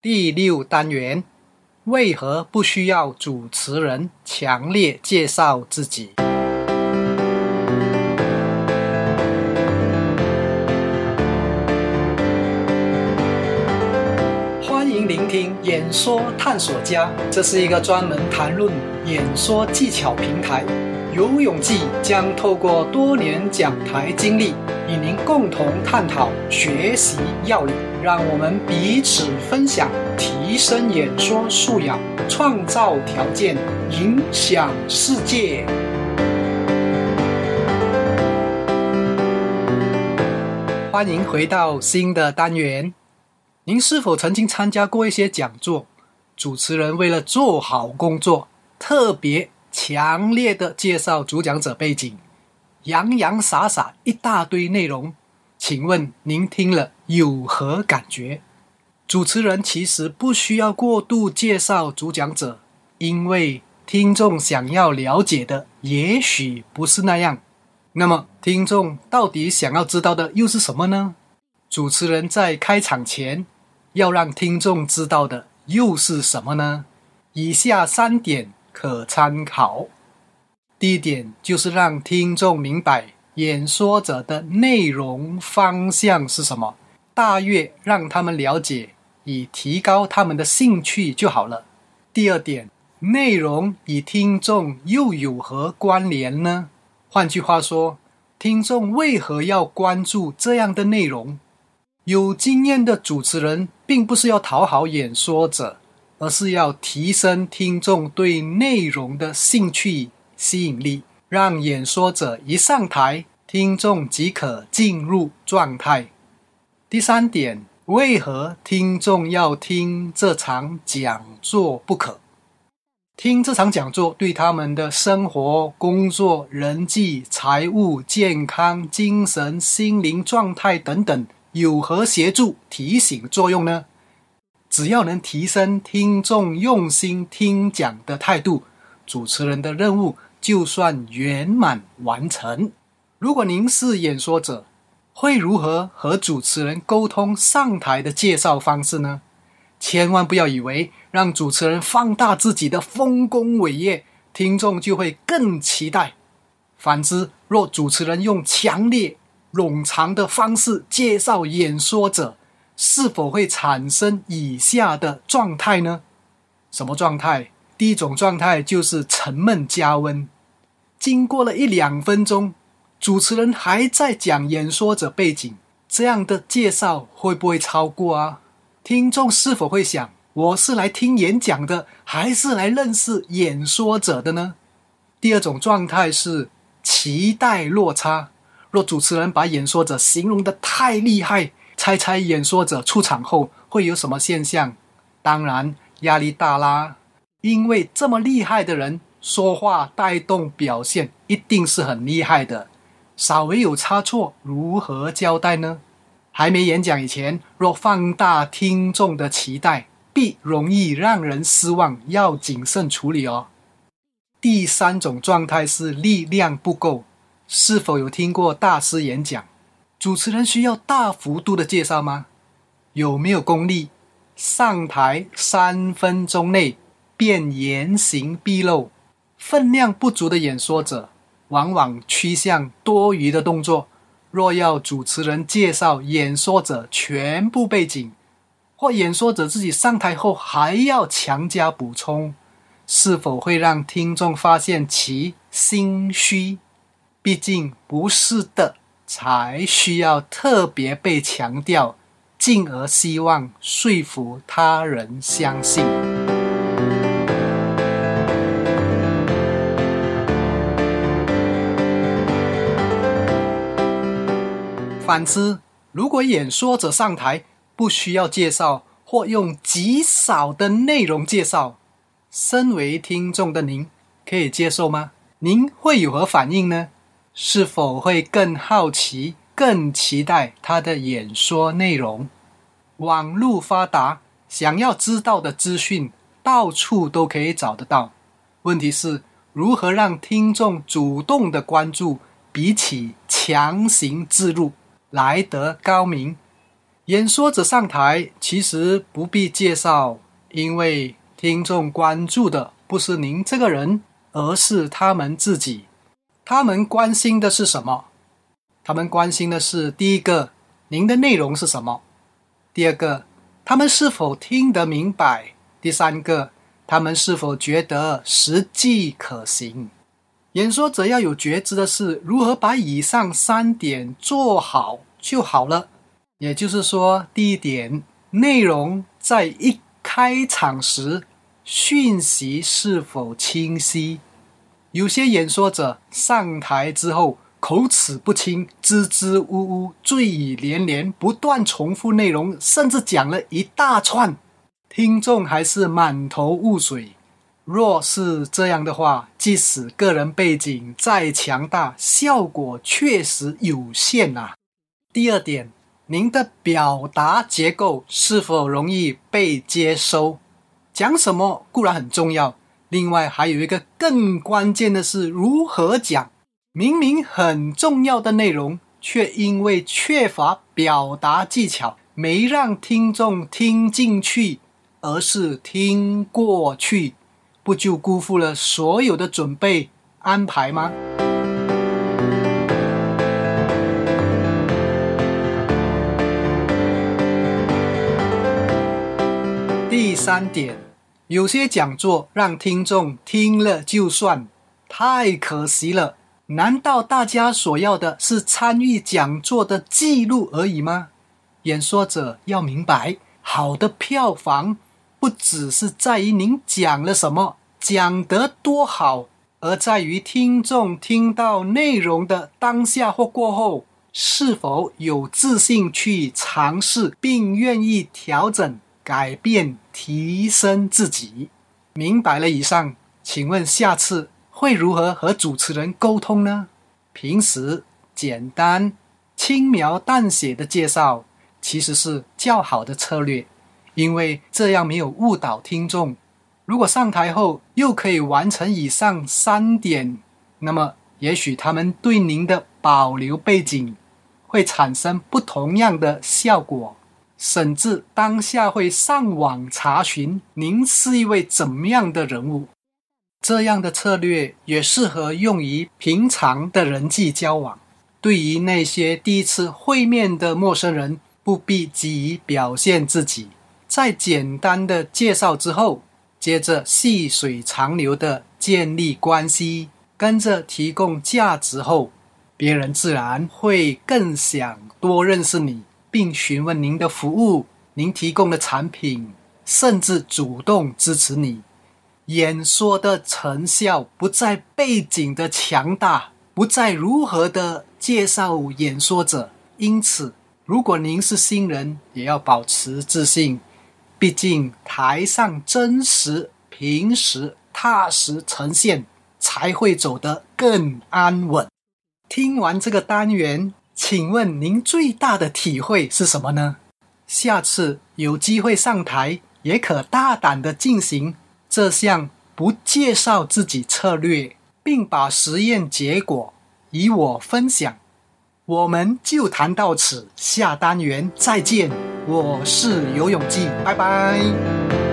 第六单元，为何不需要主持人强烈介绍自己？欢迎聆听演说探索家，这是一个专门谈论演说技巧平台。游泳记将透过多年讲台经历，与您共同探讨学习要领，让我们彼此分享，提升演说素养，创造条件，影响世界。欢迎回到新的单元。您是否曾经参加过一些讲座？主持人为了做好工作，特别。强烈的介绍主讲者背景，洋洋洒洒一大堆内容，请问您听了有何感觉？主持人其实不需要过度介绍主讲者，因为听众想要了解的也许不是那样。那么，听众到底想要知道的又是什么呢？主持人在开场前要让听众知道的又是什么呢？以下三点。可参考。第一点就是让听众明白演说者的内容方向是什么，大约让他们了解，以提高他们的兴趣就好了。第二点，内容与听众又有何关联呢？换句话说，听众为何要关注这样的内容？有经验的主持人并不是要讨好演说者。而是要提升听众对内容的兴趣吸引力，让演说者一上台，听众即可进入状态。第三点，为何听众要听这场讲座不可？听这场讲座对他们的生活、工作、人际、财务、健康、精神、心灵状态等等有何协助、提醒作用呢？只要能提升听众用心听讲的态度，主持人的任务就算圆满完成。如果您是演说者，会如何和主持人沟通上台的介绍方式呢？千万不要以为让主持人放大自己的丰功伟业，听众就会更期待。反之，若主持人用强烈冗长的方式介绍演说者，是否会产生以下的状态呢？什么状态？第一种状态就是沉闷加温。经过了一两分钟，主持人还在讲演说者背景，这样的介绍会不会超过啊？听众是否会想：我是来听演讲的，还是来认识演说者的呢？第二种状态是期待落差。若主持人把演说者形容的太厉害，猜猜演说者出场后会有什么现象？当然压力大啦，因为这么厉害的人说话带动表现，一定是很厉害的。稍微有差错，如何交代呢？还没演讲以前，若放大听众的期待，必容易让人失望，要谨慎处理哦。第三种状态是力量不够，是否有听过大师演讲？主持人需要大幅度的介绍吗？有没有功力？上台三分钟内便言行毕露，分量不足的演说者往往趋向多余的动作。若要主持人介绍演说者全部背景，或演说者自己上台后还要强加补充，是否会让听众发现其心虚？毕竟不是的。才需要特别被强调，进而希望说服他人相信。反之，如果演说者上台不需要介绍，或用极少的内容介绍，身为听众的您可以接受吗？您会有何反应呢？是否会更好奇、更期待他的演说内容？网络发达，想要知道的资讯到处都可以找得到。问题是如何让听众主动的关注，比起强行自入来得高明。演说者上台其实不必介绍，因为听众关注的不是您这个人，而是他们自己。他们关心的是什么？他们关心的是第一个，您的内容是什么；第二个，他们是否听得明白；第三个，他们是否觉得实际可行。演说者要有觉知的是如何把以上三点做好就好了。也就是说，第一点，内容在一开场时，讯息是否清晰？有些演说者上台之后口齿不清，支支吾吾，醉语连连，不断重复内容，甚至讲了一大串，听众还是满头雾水。若是这样的话，即使个人背景再强大，效果确实有限啊。第二点，您的表达结构是否容易被接收？讲什么固然很重要，另外还有一个更关键的是如何讲。明明很重要的内容，却因为缺乏表达技巧，没让听众听进去，而是听过去。不就辜负了所有的准备安排吗？第三点，有些讲座让听众听了就算，太可惜了。难道大家所要的是参与讲座的记录而已吗？演说者要明白，好的票房。不只是在于您讲了什么，讲得多好，而在于听众听到内容的当下或过后，是否有自信去尝试，并愿意调整、改变、提升自己。明白了以上，请问下次会如何和主持人沟通呢？平时简单、轻描淡写的介绍，其实是较好的策略。因为这样没有误导听众。如果上台后又可以完成以上三点，那么也许他们对您的保留背景会产生不同样的效果，甚至当下会上网查询您是一位怎么样的人物。这样的策略也适合用于平常的人际交往。对于那些第一次会面的陌生人，不必急于表现自己。在简单的介绍之后，接着细水长流的建立关系，跟着提供价值后，别人自然会更想多认识你，并询问您的服务、您提供的产品，甚至主动支持你。演说的成效不在背景的强大，不在如何的介绍演说者。因此，如果您是新人，也要保持自信。毕竟，台上真实、平实、踏实呈现，才会走得更安稳。听完这个单元，请问您最大的体会是什么呢？下次有机会上台，也可大胆的进行这项不介绍自己策略，并把实验结果与我分享。我们就谈到此，下单元再见。我是游泳记，拜拜。